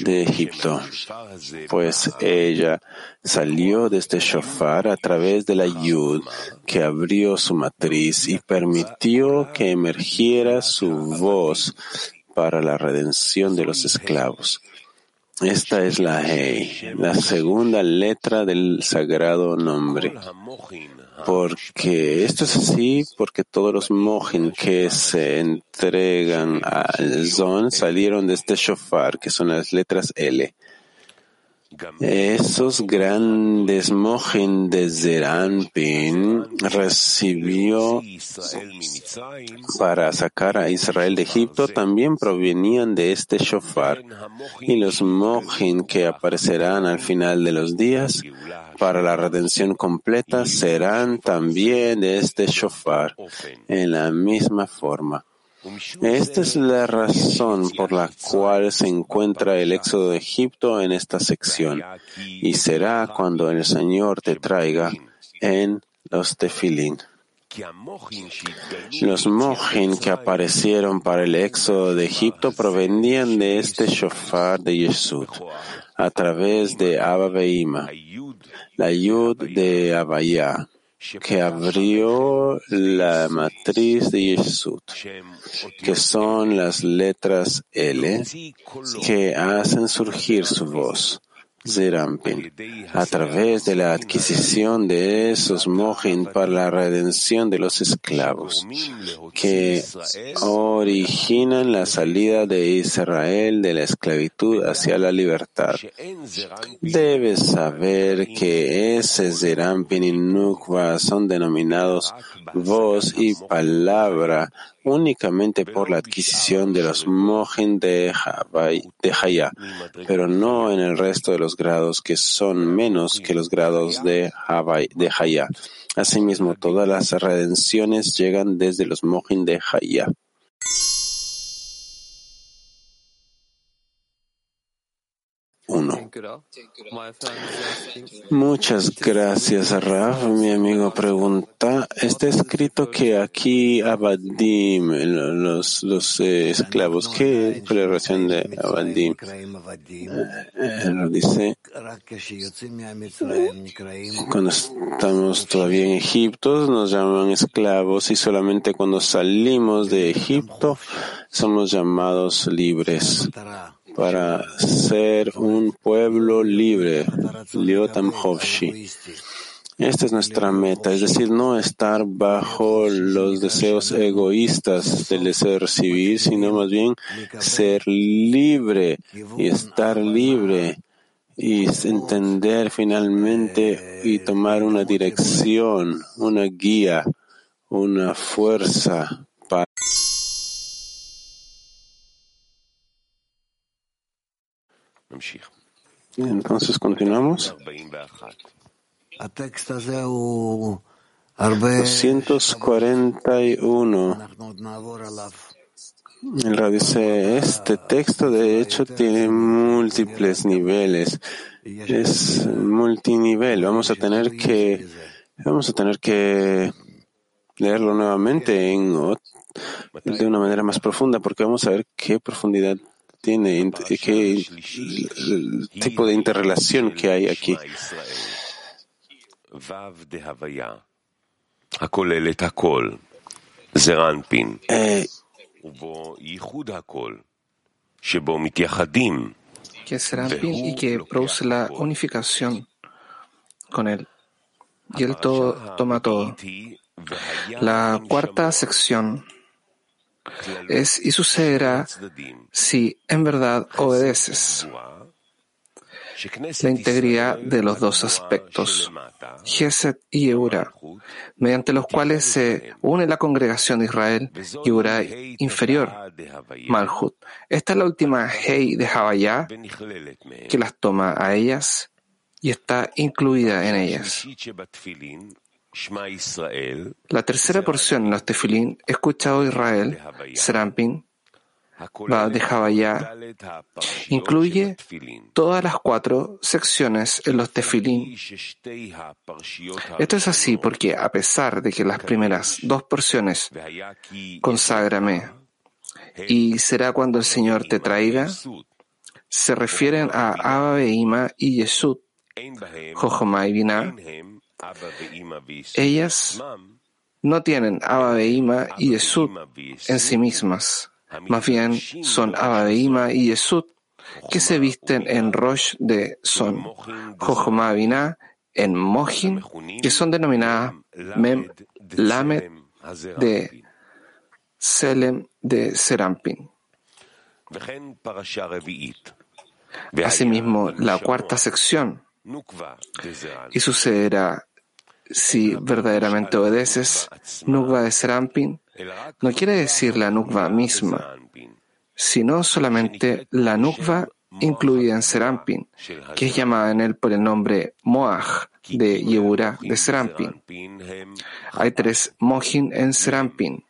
de Egipto, pues ella salió de este shofar a través de la yud que abrió su matriz y permitió que emergiera su voz para la redención de los esclavos. Esta es la Hei, la segunda letra del sagrado nombre. Porque esto es así porque todos los mojin que se entregan al Zon salieron de este shofar, que son las letras L. Esos grandes mojin de Zeranpin recibió para sacar a Israel de Egipto también provenían de este shofar. y los mojin que aparecerán al final de los días para la redención completa serán también de este shofar en la misma forma. Esta es la razón por la cual se encuentra el éxodo de Egipto en esta sección y será cuando el Señor te traiga en los tefilín. Los mojin que aparecieron para el éxodo de Egipto provenían de este shofar de Yesud a través de Abba Beima, la yud de Abaya, que abrió la matriz de Yesud, que son las letras L que hacen surgir su voz. Zerampin, a través de la adquisición de esos mojin para la redención de los esclavos, que originan la salida de Israel de la esclavitud hacia la libertad. Debes saber que ese Zerampin y Nukva son denominados voz y palabra únicamente por la adquisición de los mojen de Haya, pero no en el resto de los grados que son menos que los grados de, Haya. Asimismo, todas las redenciones llegan desde los mojen de Haya. Muchas gracias, Raf. Mi amigo pregunta, está escrito que aquí Abadim, los, los eh, esclavos, ¿qué es la relación de Abadim? Eh, lo dice, cuando estamos todavía en Egipto nos llaman esclavos y solamente cuando salimos de Egipto somos llamados libres para ser un pueblo libre, Liotam Hovshi. Esta es nuestra meta, es decir, no estar bajo los deseos egoístas del deseo de recibir, sino más bien ser libre y estar libre y entender finalmente y tomar una dirección, una guía, una fuerza Entonces continuamos. 241. El radio dice, este texto de hecho tiene múltiples niveles. Es multinivel. Vamos a tener que, vamos a tener que leerlo nuevamente en, de una manera más profunda porque vamos a ver qué profundidad tiene, qué tipo de interrelación que hay aquí. Eh, que es Serampin y que produce la unificación con él. Y él todo, toma todo. La cuarta sección es y sucederá si en verdad obedeces la integridad de los dos aspectos, Geset y Eura, mediante los cuales se une la congregación de Israel, Eura inferior, Malhut. Esta es la última Hei de Havaya que las toma a ellas y está incluida en ellas. La tercera porción en los tefilín, escuchado Israel, Serampin, va de Javaya, incluye todas las cuatro secciones en los tefilín. Esto es así porque a pesar de que las primeras dos porciones, conságrame, y será cuando el Señor te traiga, se refieren a Abba Beima y Yesud, Jochma y Binah, ellas no tienen Abba Beima y Yesud en sí mismas, más bien son Abba Beima y Yesud que se visten en Rosh de Son, Jochma Binah en Mohin, que son denominadas Mem Lamed de Selem de Serampin. Asimismo, la cuarta sección, y sucederá si verdaderamente obedeces, Nukva de Serampin, no quiere decir la Nukva misma, sino solamente la Nukva incluida en Serampin, que es llamada en él por el nombre Moaj de Yebura de Serampin. Hay tres Mohin en Serampin,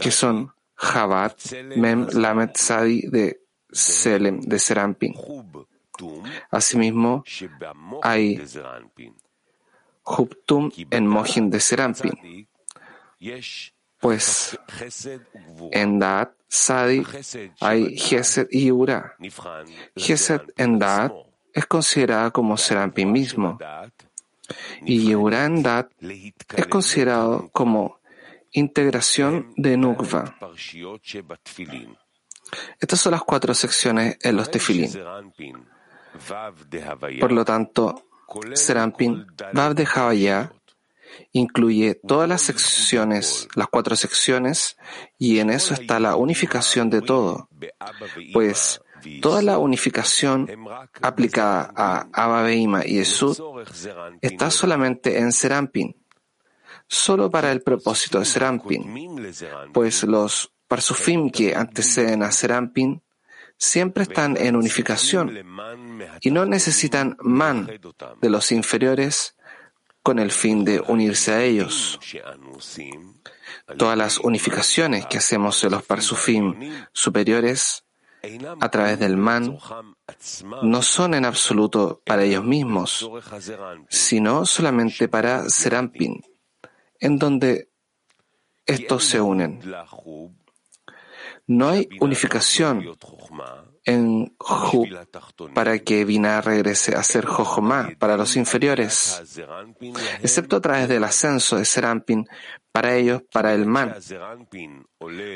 que son Jabat, Mem, Lamet, Sadi de Selem de Serampin. Asimismo, hay Hubtum en Mohin de Serampin, pues en Daat, Sadi, hay Gesed y Ura. Gesed en Daat es considerada como Serampin mismo, y Yehura en Daat es considerado como integración de Nukva. Estas son las cuatro secciones en los tefilín. Por lo tanto, Serampin Vav de Havaya incluye todas las secciones, las cuatro secciones, y en eso está la unificación de todo, pues toda la unificación aplicada a Abba Beima y Esud está solamente en Serampin, solo para el propósito de Serampin, pues los parsufim que anteceden a Serampin siempre están en unificación y no necesitan man de los inferiores con el fin de unirse a ellos. Todas las unificaciones que hacemos de los parsufim superiores a través del man no son en absoluto para ellos mismos, sino solamente para Serampin, en donde estos se unen. No hay unificación en Ju para que Binah regrese a ser Jochma para los inferiores, excepto a través del ascenso de Serampin para ellos, para el man.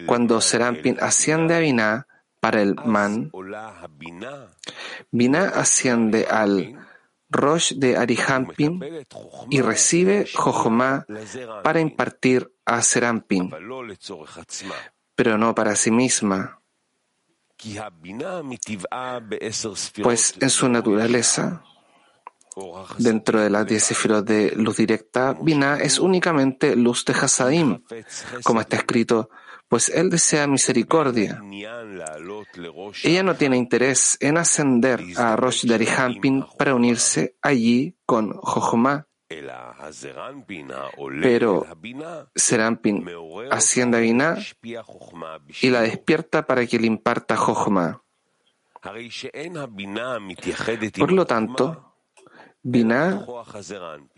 Cuando Serampin asciende a Binah para el man, Binah asciende al Rosh de Arihampin y recibe Jochma para impartir a Serampin, pero no para sí misma pues en su naturaleza, dentro de las diez sefirot de luz directa, Binah es únicamente luz de Hasadim, como está escrito, pues él desea misericordia. Ella no tiene interés en ascender a Rosh Darihampin para unirse allí con Jochma, pero Serampin asciende a Binah y la despierta para que le imparta Jochma. Por lo tanto, Binah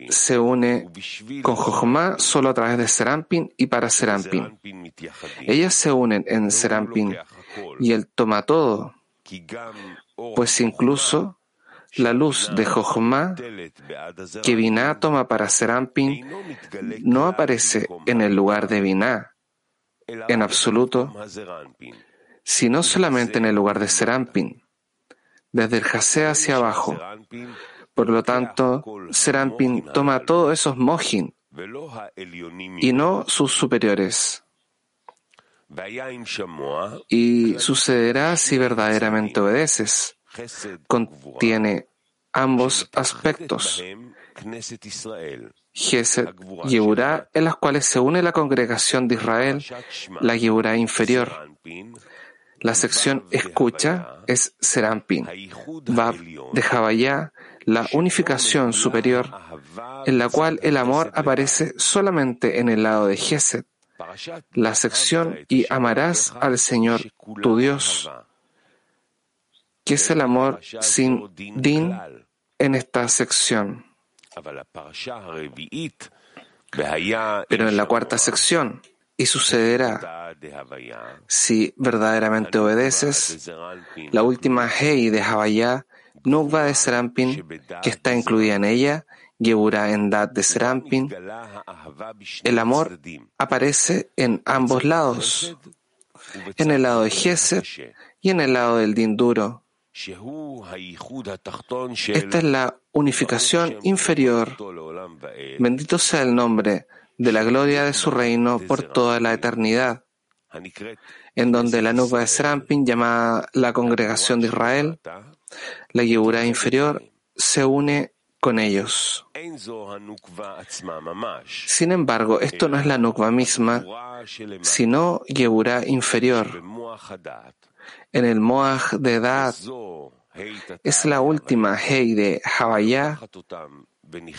se une con Jochma solo a través de Serampin y para Serampin. Ellas se unen en Serampin y él toma todo, pues incluso la luz de Jochma que Binah toma para Serampin no aparece en el lugar de Binah en absoluto, sino solamente en el lugar de Serampin, desde el Jase hacia abajo. Por lo tanto, Serampin toma todos esos mojin y no sus superiores. Y sucederá si verdaderamente obedeces contiene ambos aspectos, Gesed, Yehurá, en las cuales se une la congregación de Israel, la Yehurá inferior. La sección escucha es Serampin, Bab de Javayá, la unificación superior, en la cual el amor aparece solamente en el lado de Gesed, la sección y amarás al Señor tu Dios ¿Qué es el amor sin din en esta sección? Pero en la cuarta sección, y sucederá si verdaderamente obedeces la última Hei de Havaya, Nukva de Serampin, que está incluida en ella, Gebura en Dat de Serampin. El amor aparece en ambos lados, en el lado de Gesed y en el lado del din duro. Esta es la unificación inferior. Bendito sea el nombre de la gloria de su reino por toda la eternidad, en donde la nube de Serampin, llamada la congregación de Israel, la Yehura inferior, se une con ellos. Sin embargo, esto no es la Nukva misma, sino Yehura inferior. En el Moaj de Dad es la última Hei de Havaya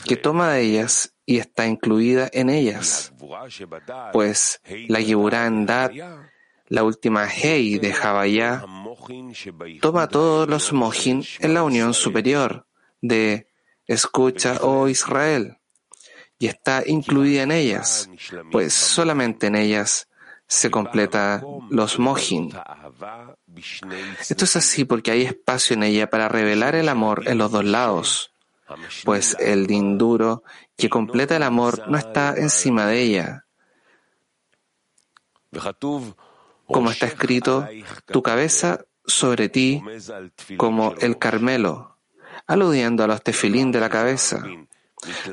que toma de ellas y está incluida en ellas, pues la Yeburá en Dad, la última Hei de Havaya, toma todos los Mohin en la unión superior de Escucha, oh Israel, y está incluida en ellas, pues solamente en ellas se completa los Mohin. Esto es así porque hay espacio en ella para revelar el amor en los dos lados, pues el dinduro que completa el amor no está encima de ella. Como está escrito, tu cabeza sobre ti como el Carmelo, aludiendo a los tefilín de la cabeza.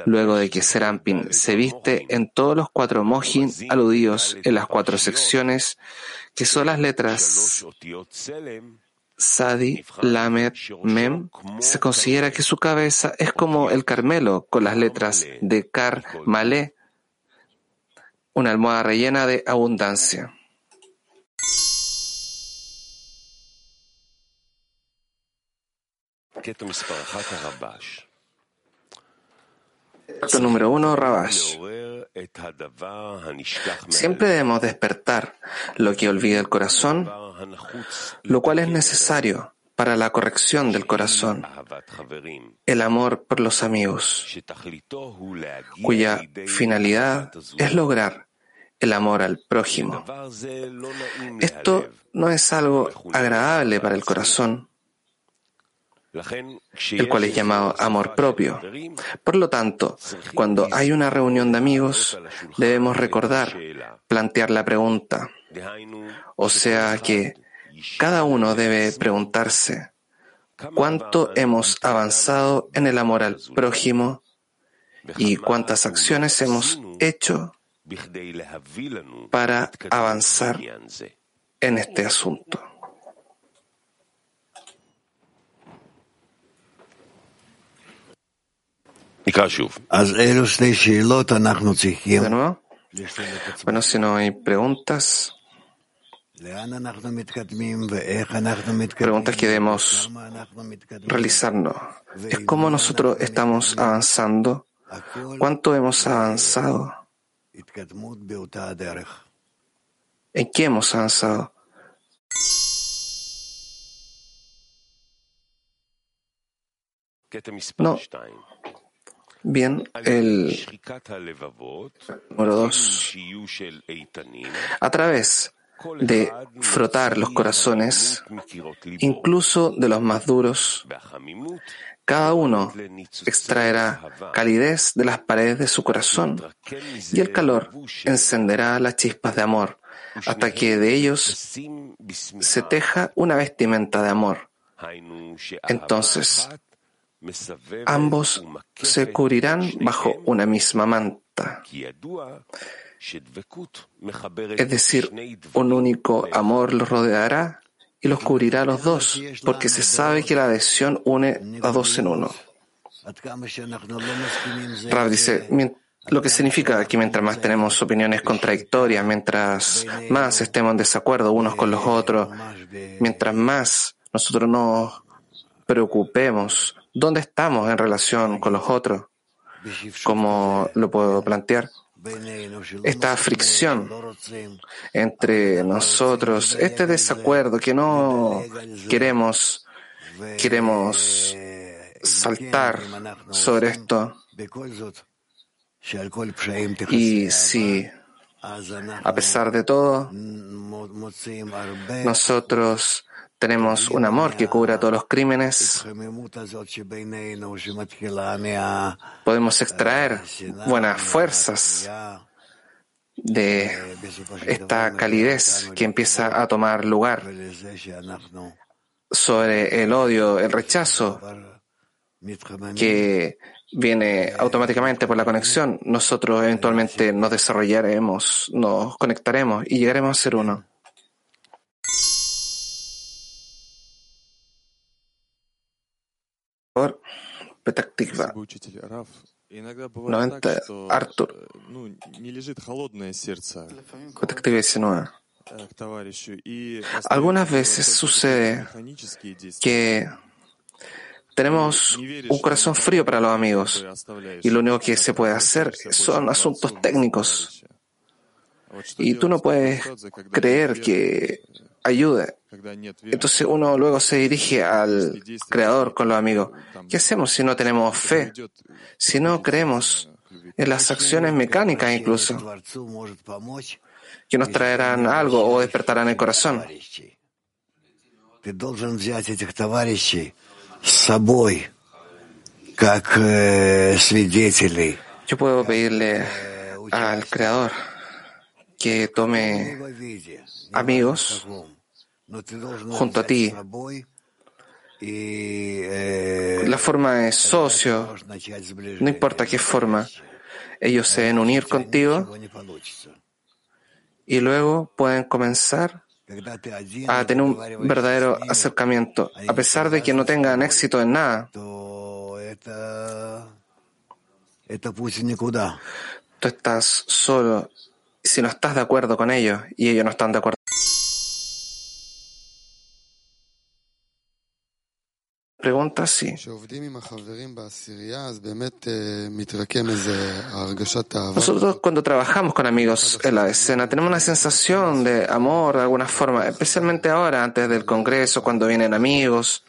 Luego de que Serampin se viste en todos los cuatro mojin aludidos en las cuatro secciones, que son las letras Sadi, Lamed, Mem, se considera que su cabeza es como el Carmelo con las letras de Kar, Malé, una almohada rellena de abundancia. Acto número uno, Rabash. Siempre debemos despertar lo que olvida el corazón, lo cual es necesario para la corrección del corazón, el amor por los amigos, cuya finalidad es lograr el amor al prójimo. Esto no es algo agradable para el corazón, el cual es llamado amor propio. Por lo tanto, cuando hay una reunión de amigos, debemos recordar, plantear la pregunta. O sea que cada uno debe preguntarse, ¿cuánto hemos avanzado en el amor al prójimo y cuántas acciones hemos hecho para avanzar en este asunto? De nuevo. Bueno, si no hay preguntas, preguntas que debemos realizarnos. Es cómo nosotros estamos avanzando, cuánto hemos avanzado, en qué hemos avanzado. No. Bien, el número dos. A través de frotar los corazones, incluso de los más duros, cada uno extraerá calidez de las paredes de su corazón y el calor encenderá las chispas de amor hasta que de ellos se teja una vestimenta de amor. Entonces, ambos se cubrirán bajo una misma manta. Es decir, un único amor los rodeará y los cubrirá a los dos, porque se sabe que la adhesión une a dos en uno. Rav dice, lo que significa que mientras más tenemos opiniones contradictorias, mientras más estemos en desacuerdo unos con los otros, mientras más nosotros nos preocupemos dónde estamos en relación con los otros, ¿cómo lo puedo plantear? Esta fricción entre nosotros, este desacuerdo que no queremos, queremos saltar sobre esto. Y si A pesar de todo, nosotros tenemos un amor que cubra todos los crímenes. Podemos extraer buenas fuerzas de esta calidez que empieza a tomar lugar sobre el odio, el rechazo que viene automáticamente por la conexión, nosotros eventualmente nos desarrollaremos, nos conectaremos y llegaremos a ser uno. Petaktikva. 90, Arthur. Petaktikva 19. Algunas veces sucede que tenemos un corazón frío para los amigos y lo único que se puede hacer son asuntos técnicos. Y tú no puedes creer que ayude. Entonces uno luego se dirige al Creador con los amigos. ¿Qué hacemos si no tenemos fe? Si no creemos en las acciones mecánicas incluso, que nos traerán algo o despertarán el corazón. Yo puedo pedirle al Creador que tome amigos junto a ti. La forma es socio, no importa qué forma. Ellos se deben unir contigo y luego pueden comenzar a tener un verdadero acercamiento, a pesar de que no tengan éxito en nada. Tú estás solo si no estás de acuerdo con ellos y ellos no están de acuerdo. Pregunta sí. Nosotros cuando trabajamos con amigos en la escena tenemos una sensación de amor de alguna forma, especialmente ahora antes del Congreso, cuando vienen amigos.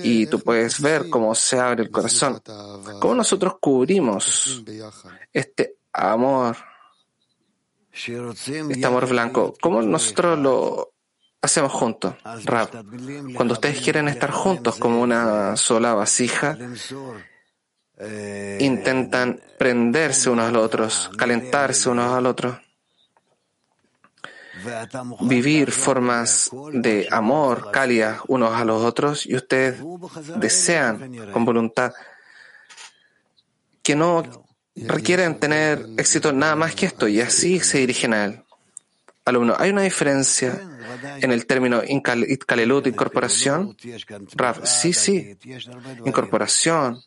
Y tú puedes ver cómo se abre el corazón, cómo nosotros cubrimos este amor, este amor blanco, cómo nosotros lo hacemos juntos, Rab. Cuando ustedes quieren estar juntos como una sola vasija, intentan prenderse unos a los otros, calentarse unos al otro, vivir formas de amor cálidas unos a los otros y ustedes desean con voluntad que no requieren tener éxito nada más que esto y así se dirigen a él. Alumno, ¿hay una diferencia en el término Itkalelut, incorporación? Rav, sí, sí. Incorporación,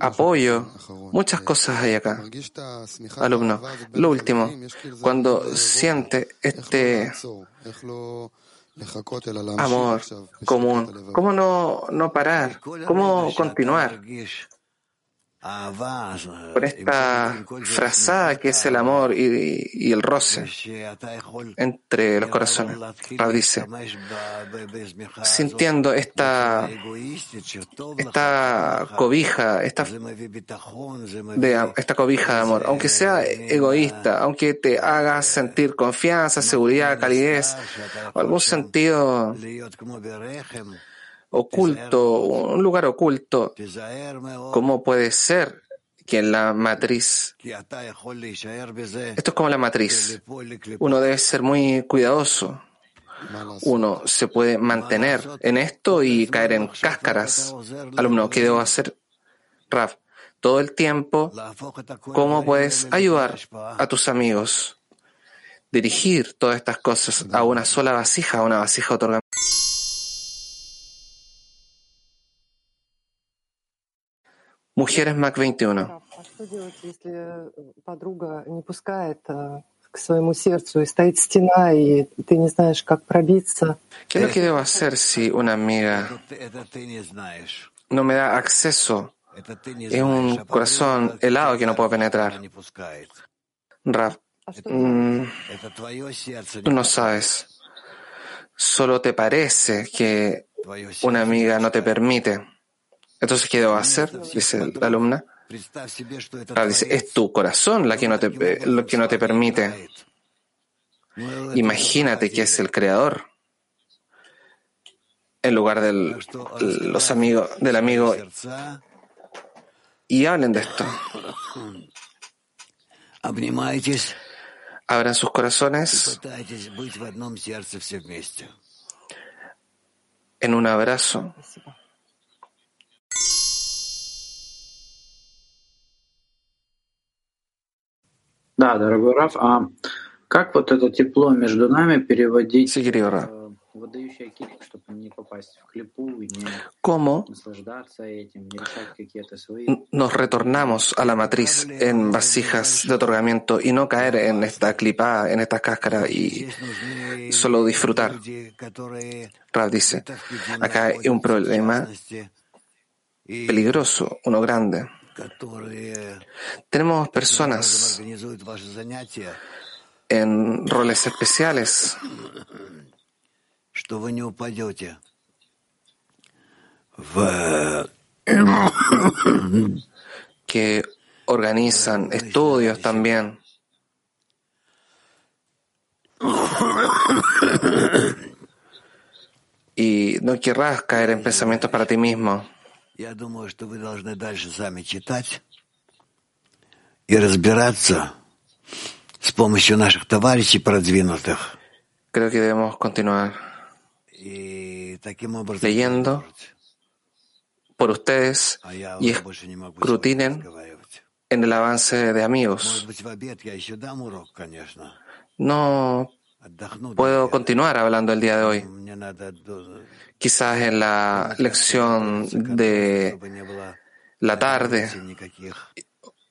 apoyo, muchas cosas hay acá. Alumno, lo último, cuando siente este amor común, ¿cómo no, no parar? ¿Cómo continuar? Por esta frazada que es el amor y, el roce entre los corazones. Rab dice, sintiendo esta, esta cobija, esta, de, esta cobija de amor, aunque sea egoísta, aunque te haga sentir confianza, seguridad, calidez, o algún sentido oculto, un lugar oculto, ¿cómo puede ser que en la matriz, esto es como la matriz, uno debe ser muy cuidadoso, uno se puede mantener en esto y caer en cáscaras. Alumno, ¿qué debo hacer? Raf, todo el tiempo, ¿cómo puedes ayudar a tus amigos? Dirigir todas estas cosas a una sola vasija, a una vasija otorgada. Mujeres Mac 21. ¿Qué es lo que debo hacer si una amiga no me da acceso? Es un corazón helado que no puedo penetrar. Raf, mm, tú no sabes. Solo te parece que una amiga no te permite. Entonces, ¿qué debo hacer? Dice la alumna. Rav dice, es tu corazón la que no te, lo que no te permite. Imagínate que es el creador en lugar de los amigos, del amigo y hablen de esto. Abran sus corazones en un abrazo. Да, дорогой Раф, а как вот это тепло между нами переводить Sí, querido Ra. э, в выдающий акид, чтобы не попасть в клипу и не ¿Cómo наслаждаться этим, не решать какие-то свои nos retornamos a la matriz en vasijas de otorgamiento y no caer en esta clipa, en esta cáscara y solo disfrutar? Rav dice, acá hay un problema peligroso, uno grande. Tenemos personas en roles especiales que organizan estudios también. Y no querrás caer en pensamientos para ti mismo. Я думаю, что вы должны дальше сами читать и разбираться с помощью наших товарищей продвинутых. Creo que debemos continuar И таким образом Leyendo. por ustedes А y escrutinen en el avance de amigos. No puedo continuar hablando el día de hoy. Quizás en la lección de la tarde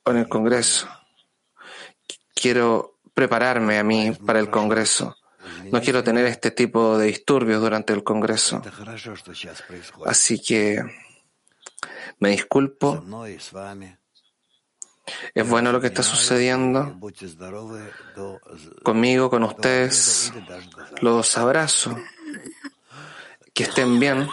o en el Congreso. Quiero prepararme a mí para el Congreso. No quiero tener este tipo de disturbios durante el Congreso. Así que me disculpo. Es bueno lo que está sucediendo conmigo, con ustedes. Los abrazo que estén bien.